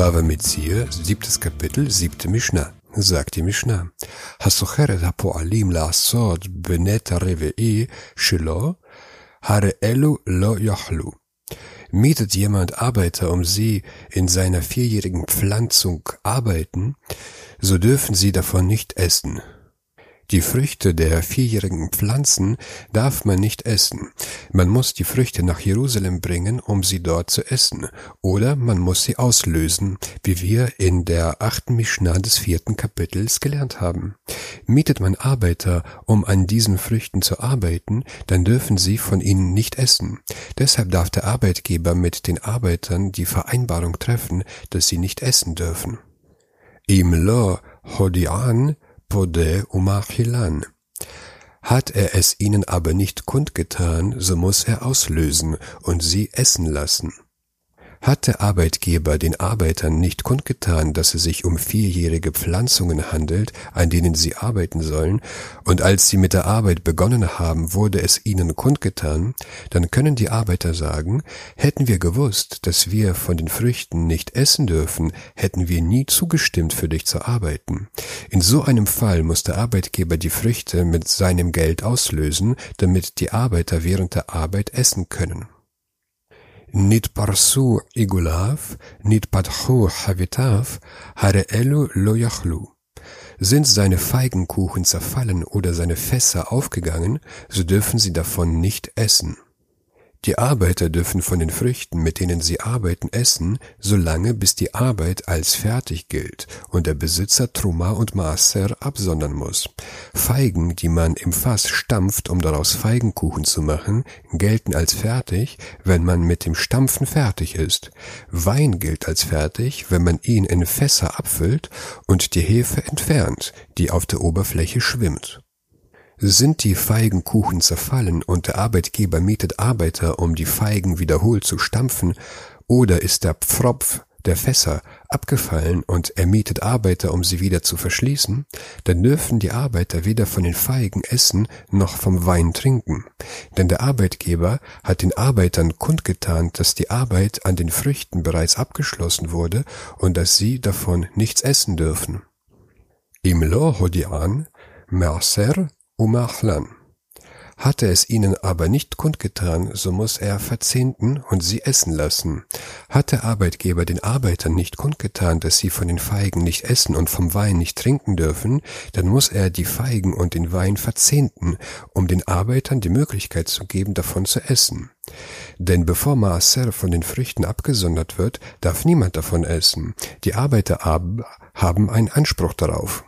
Bava Metzir, siebtes Kapitel, siebte Mishnah. Sagt die Mishnah. Hasochere hapoalim laasod benet reve'i shelo hare elu lo yochlu. Mietet jemand Arbeiter, um sie in seiner vierjährigen Pflanzung arbeiten, so dürfen sie davon nicht essen. Die Früchte der vierjährigen Pflanzen darf man nicht essen. Man muss die Früchte nach Jerusalem bringen, um sie dort zu essen, oder man muss sie auslösen, wie wir in der achten Mishnah des vierten Kapitels gelernt haben. Mietet man Arbeiter, um an diesen Früchten zu arbeiten, dann dürfen sie von ihnen nicht essen. Deshalb darf der Arbeitgeber mit den Arbeitern die Vereinbarung treffen, dass sie nicht essen dürfen. Im Lo Hodian Pode umachilan. Hat er es ihnen aber nicht kundgetan, so muss er auslösen und sie essen lassen. Hat der Arbeitgeber den Arbeitern nicht kundgetan, dass es sich um vierjährige Pflanzungen handelt, an denen sie arbeiten sollen, und als sie mit der Arbeit begonnen haben, wurde es ihnen kundgetan, dann können die Arbeiter sagen, hätten wir gewusst, dass wir von den Früchten nicht essen dürfen, hätten wir nie zugestimmt, für dich zu arbeiten. In so einem Fall muss der Arbeitgeber die Früchte mit seinem Geld auslösen, damit die Arbeiter während der Arbeit essen können nit parsu igulav, nit padchu havitav, hareelu lo yachlu. Sind seine Feigenkuchen zerfallen oder seine Fässer aufgegangen, so dürfen sie davon nicht essen. Die Arbeiter dürfen von den Früchten, mit denen sie arbeiten, essen, solange bis die Arbeit als fertig gilt und der Besitzer Truma und Maaser absondern muss. Feigen, die man im Fass stampft, um daraus Feigenkuchen zu machen, gelten als fertig, wenn man mit dem Stampfen fertig ist. Wein gilt als fertig, wenn man ihn in Fässer abfüllt und die Hefe entfernt, die auf der Oberfläche schwimmt. Sind die Feigenkuchen zerfallen und der Arbeitgeber mietet Arbeiter, um die Feigen wiederholt zu stampfen, oder ist der Pfropf der Fässer abgefallen und er mietet Arbeiter, um sie wieder zu verschließen, dann dürfen die Arbeiter weder von den Feigen essen noch vom Wein trinken. Denn der Arbeitgeber hat den Arbeitern kundgetan, dass die Arbeit an den Früchten bereits abgeschlossen wurde und dass sie davon nichts essen dürfen. Im Lohodian, Mercer, Umachlan. Hatte es ihnen aber nicht kundgetan, so muss er verzehnten und sie essen lassen. Hat der Arbeitgeber den Arbeitern nicht kundgetan, dass sie von den Feigen nicht essen und vom Wein nicht trinken dürfen, dann muss er die Feigen und den Wein verzehnten, um den Arbeitern die Möglichkeit zu geben, davon zu essen. Denn bevor Maaser von den Früchten abgesondert wird, darf niemand davon essen. Die Arbeiter haben einen Anspruch darauf.